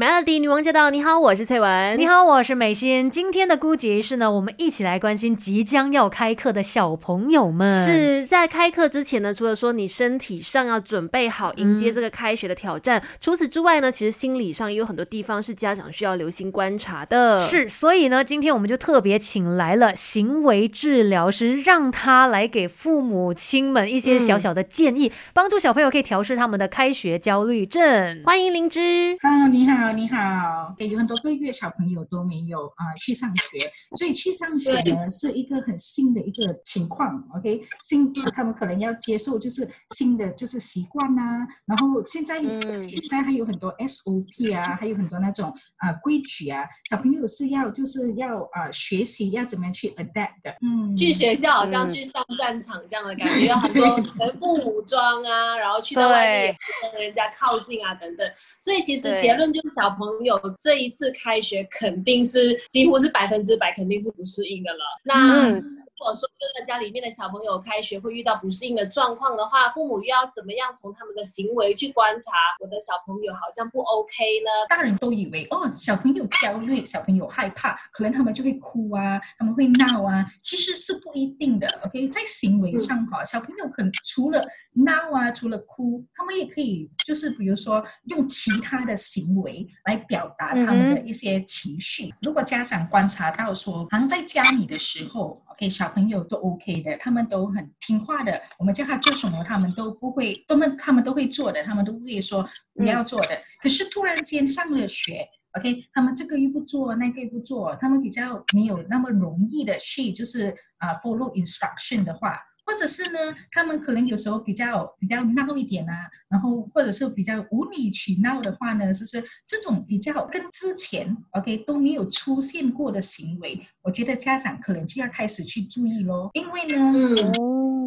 Melody 女王驾到！你好，我是翠文。你好，我是美心。今天的姑姐仪式呢，我们一起来关心即将要开课的小朋友们。是在开课之前呢，除了说你身体上要准备好迎接这个开学的挑战，除此之外呢，其实心理上也有很多地方是家长需要留心观察的。是，所以呢，今天我们就特别请来了行为治疗师，让他来给父母亲们一些小小的建议，帮助小朋友可以调试他们的开学焦虑症。欢迎灵芝。Hello，你好，你好。有很多个月小朋友都没有啊去上学，所以去上学呢是一个很新的一个情况。OK，新他们可能要接受就是新的就是习惯呐。然后现在现在还有很多 SOP 啊，还有很多那种啊规矩啊，小朋友是要就是要啊学习要怎么样去 adapt 的。嗯，去学校好像去上战场这样的感觉，很多全副武装啊，然后去到外面跟人家靠近啊等等。所以其实结论就是小朋友。这一次开学肯定是几乎是百分之百肯定是不适应的了。那。如果说真的家里面的小朋友开学会遇到不适应的状况的话，父母又要怎么样从他们的行为去观察我的小朋友好像不 OK 呢？大人都以为哦，小朋友焦虑，小朋友害怕，可能他们就会哭啊，他们会闹啊，其实是不一定的。OK，在行为上哈，小朋友可能除了闹啊，除了哭，他们也可以就是比如说用其他的行为来表达他们的一些情绪。如果家长观察到说，好像在家里的时候。给小朋友都 OK 的，他们都很听话的。我们叫他做什么，他们都不会，他们他们都会做的，他们都不会说不要做的。可是突然间上了学，OK，他们这个又不做，那个又不做，他们比较没有那么容易的去就是啊 follow instruction 的话。或者是呢，他们可能有时候比较比较闹一点啊，然后或者是比较无理取闹的话呢，就是这种比较跟之前 OK 都没有出现过的行为，我觉得家长可能就要开始去注意咯，因为呢，嗯，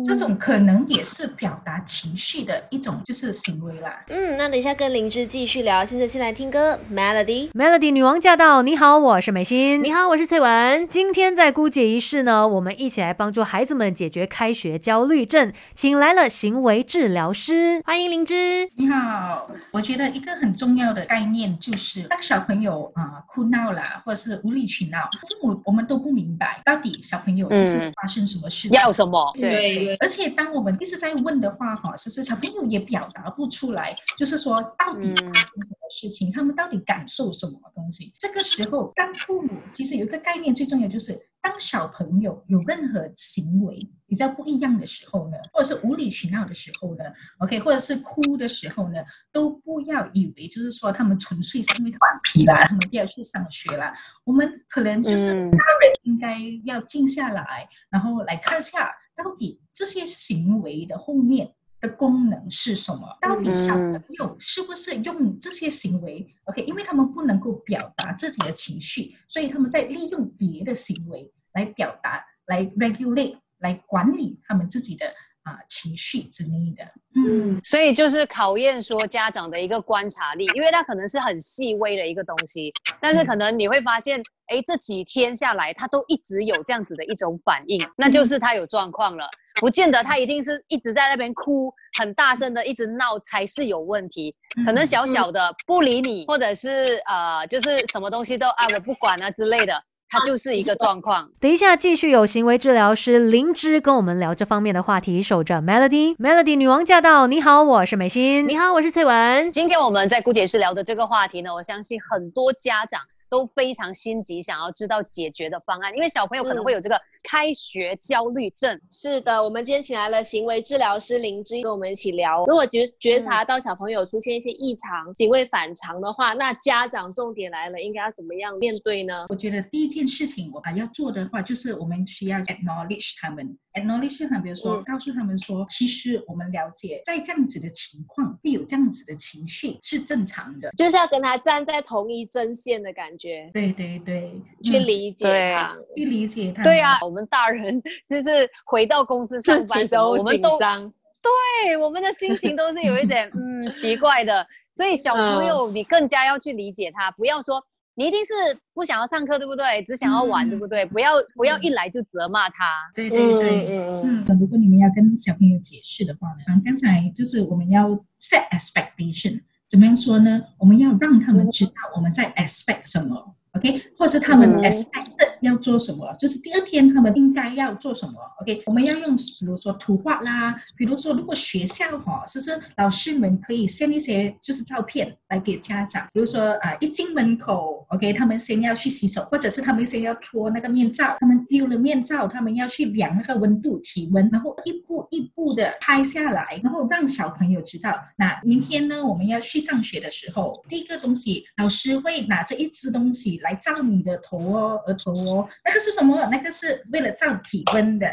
这种可能也是表达情绪的一种就是行为啦。嗯，那等一下跟灵芝继续聊，现在先来听歌，Melody，Melody 女王驾到，你好，我是美心，你好，我是翠文，今天在姑姐仪式呢，我们一起来帮助孩子们解决开学。焦虑症，请来了行为治疗师，欢迎灵芝。你好，我觉得一个很重要的概念就是，当小朋友啊哭闹啦，或者是无理取闹，父母我们都不明白到底小朋友就是发生什么事情，要什么？对。而且当我们一直在问的话，哈，其实小朋友也表达不出来，就是说到底发生什么事情，他们到底感受什么东西？这个时候，当父母其实有一个概念，最重要就是。当小朋友有任何行为比较不一样的时候呢，或者是无理取闹的时候呢，OK，或者是哭的时候呢，都不要以为就是说他们纯粹是因为顽皮啦，他们不要去上学啦。我们可能就是大人应该要静下来，然后来看下到底这些行为的后面。的功能是什么？到底小朋友是不是用这些行为？OK，因为他们不能够表达自己的情绪，所以他们在利用别的行为来表达、来 regulate、来管理他们自己的啊情绪之类的。嗯，所以就是考验说家长的一个观察力，因为他可能是很细微的一个东西，但是可能你会发现，哎，这几天下来他都一直有这样子的一种反应，那就是他有状况了，不见得他一定是一直在那边哭，很大声的一直闹才是有问题，可能。小小的不理你，或者是呃，就是什么东西都啊我不管啊之类的。它就是一个状况。等一下，继续有行为治疗师灵芝跟我们聊这方面的话题。守着 Melody，Melody 女王驾到！你好，我是美心。你好，我是翠文。今天我们在姑姐室聊的这个话题呢，我相信很多家长。都非常心急，想要知道解决的方案，因为小朋友可能会有这个开学焦虑症。是的，我们今天请来了行为治疗师林芝跟我们一起聊。如果觉觉察到小朋友出现一些异常、行为反常的话，那家长重点来了，应该要怎么样面对呢？我觉得第一件事情我还要做的话，就是我们需要 acknowledge 他们，acknowledge 他们，比如说告诉他们说，其实我们了解，在这样子的情况会有这样子的情绪是正常的，就是要跟他站在同一阵线的感觉。对对对，去理解他，去理解他。对啊，我们大人就是回到公司上班时候，我们都对我们的心情都是有一点 嗯奇怪的。所以小朋友，你更加要去理解他，不要说你一定是不想要上课，对不对？只想要玩，对不对？不要不要一来就责骂他。对对对，嗯嗯。如果你们要跟小朋友解释的话呢，啊，刚才就是我们要 set expectation。怎么样说呢？我们要让他们知道我们在 expect 什么。OK，或是他们 expected 要做什么，就是第二天他们应该要做什么。OK，我们要用比如说图画啦，比如说如果学校哈，其实老师们可以 send 一些就是照片来给家长，比如说啊一进门口，OK，他们先要去洗手，或者是他们先要脱那个面罩，他们丢了面罩，他们要去量那个温度体温，然后一步一步的拍下来，然后让小朋友知道，那明天呢我们要去上学的时候，第一个东西老师会拿着一支东西。来照你的头哦，额头哦，那个是什么？那个是为了照体温的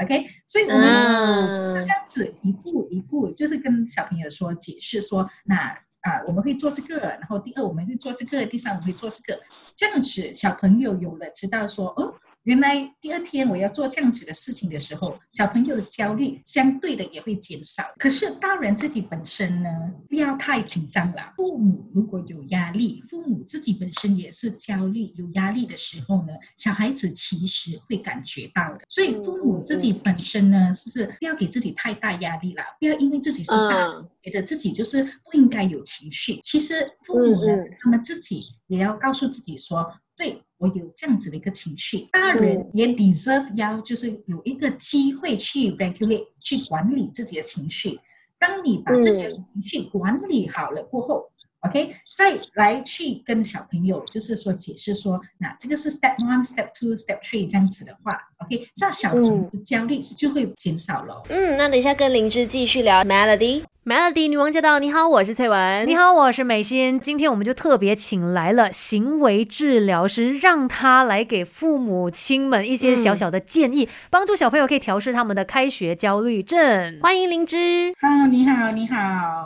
，OK？所以我们这样子一步一步，就是跟小朋友说解释说，那啊我们会做这个，然后第二我们会做这个，第三我们会做这个，这样子小朋友有了知道说哦。原来第二天我要做这样子的事情的时候，小朋友的焦虑相对的也会减少。可是大人自己本身呢，不要太紧张了。父母如果有压力，父母自己本身也是焦虑、有压力的时候呢，小孩子其实会感觉到的。所以父母自己本身呢，是不是不要给自己太大压力了？不要因为自己是大人，觉得自己就是不应该有情绪。其实父母呢，他们自己也要告诉自己说。对我有这样子的一个情绪，大人也 deserve 要就是有一个机会去 regulate 去管理自己的情绪。当你把自己的情绪管理好了过后，OK，再来去跟小朋友就是说解释说，那这个是 step one、step two、step three 这样子的话，OK，这样小朋友的焦虑就会减少了。嗯，那等一下跟灵芝继续聊 melody。Melody 女王驾到！你好，我是翠文。你好，我是美心。今天我们就特别请来了行为治疗师，让他来给父母亲们一些小小的建议，帮助小朋友可以调试他们的开学焦虑症。欢迎灵芝。Hello，你好，你好。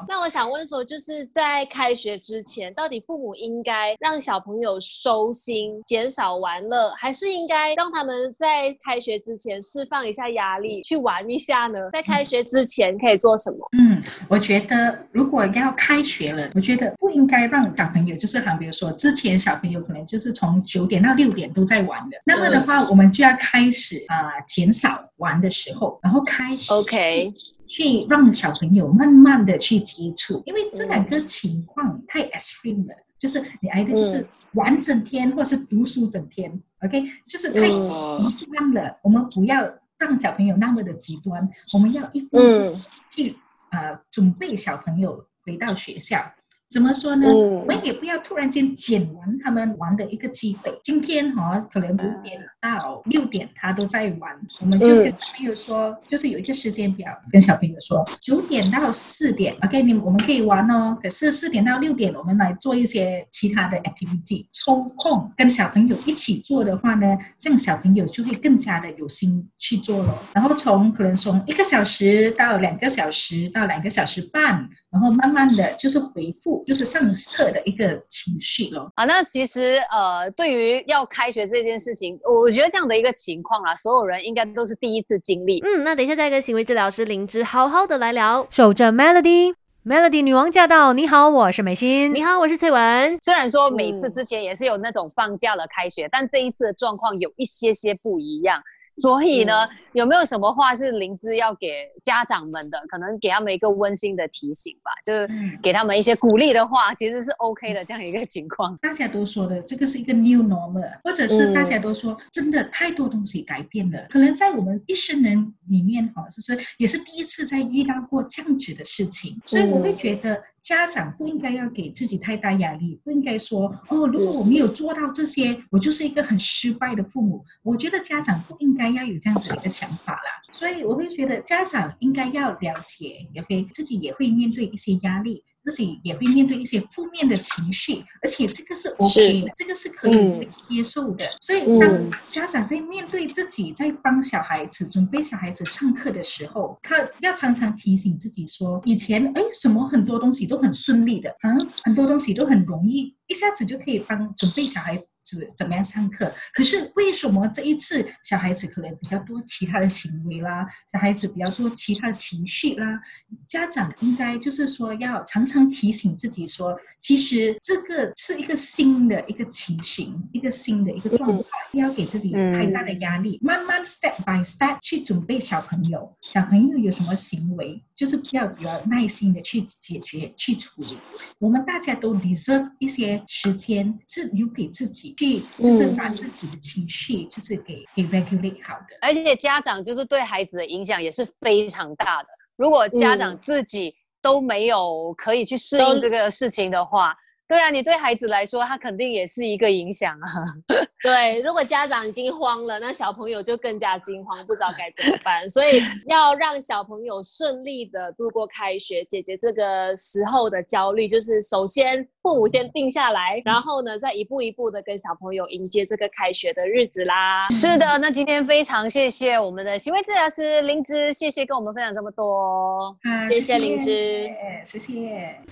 那我想问说，就是在开学之前，到底父母应该让小朋友收心，减少玩乐，还是应该让他们在开学之前释放一下压力，去玩一下呢？在开学之前可以做什么？嗯。我觉得如果要开学了，我觉得不应该让小朋友，就是好比如说之前小朋友可能就是从九点到六点都在玩的，那么的话，我们就要开始啊减少玩的时候，然后开始 OK 去让小朋友慢慢的去接触，因为这两个情况太 extreme 了，就是你挨的就是玩整天或是读书整天，OK，就是太极端了。我们不要让小朋友那么的极端，我们要一步去。呃，准备小朋友回到学校。怎么说呢？我们也不要突然间剪完他们玩的一个机会。今天哈，可能五点到六点他都在玩，我们就跟小朋友说，就是有一个时间表，跟小朋友说，九点到四点，OK，你我们可以玩哦。可是四点到六点，我们来做一些其他的 activity，抽空跟小朋友一起做的话呢，这样小朋友就会更加的有心去做了。然后从可能从一个小时到两个小时到两个小时半。然后慢慢的就是回复，就是上课的一个情绪咯。啊，那其实呃，对于要开学这件事情，我觉得这样的一个情况啊，所有人应该都是第一次经历。嗯，那等一下再跟行为治疗师灵芝好好的来聊。守着 Melody，Melody 女王驾到！你好，我是美心。你好，我是翠文。虽然说每次之前也是有那种放假了开学，但这一次的状况有一些些不一样。所以呢，有没有什么话是灵芝要给家长们的？可能给他们一个温馨的提醒吧，就是给他们一些鼓励的话，其实是 OK 的这样一个情况。大家都说的这个是一个 new normal，或者是大家都说真的太多东西改变了，可能在我们一生人里面哈，就是也是第一次在遇到过这样子的事情，所以我会觉得。家长不应该要给自己太大压力，不应该说哦，如果我没有做到这些，我就是一个很失败的父母。我觉得家长不应该要有这样子的一个想法啦，所以我会觉得家长应该要了解，OK，自己也会面对一些压力。自己也会面对一些负面的情绪，而且这个是 OK 的，这个是可以接受的。所以，当家长在面对自己在帮小孩子准备小孩子上课的时候，他要常常提醒自己说：以前哎，什么很多东西都很顺利的，啊，很多东西都很容易，一下子就可以帮准备小孩。怎怎么样上课。可是为什么这一次小孩子可能比较多其他的行为啦，小孩子比较多其他的情绪啦？家长应该就是说要常常提醒自己说，其实这个是一个新的一个情形，一个新的一个状态，不要给自己太大的压力，慢慢 step by step 去准备小朋友。小朋友有什么行为，就是比较比较耐心的去解决、去处理。我们大家都 deserve 一些时间，是留给自己去，就是把自己的情绪就是给给 regulate 好的。而且家长就是对孩子的影响也是非常大的。如果家长自己都没有可以去适应这个事情的话，对啊，你对孩子来说，他肯定也是一个影响啊。对，如果家长已经慌了，那小朋友就更加惊慌，不知道该怎么办。所以 要让小朋友顺利的度过开学，解决这个时候的焦虑，就是首先父母先定下来，然后呢，再一步一步的跟小朋友迎接这个开学的日子啦。是的，那今天非常谢谢我们的行为治疗师灵芝，谢谢跟我们分享这么多。嗯，谢谢灵芝，谢谢。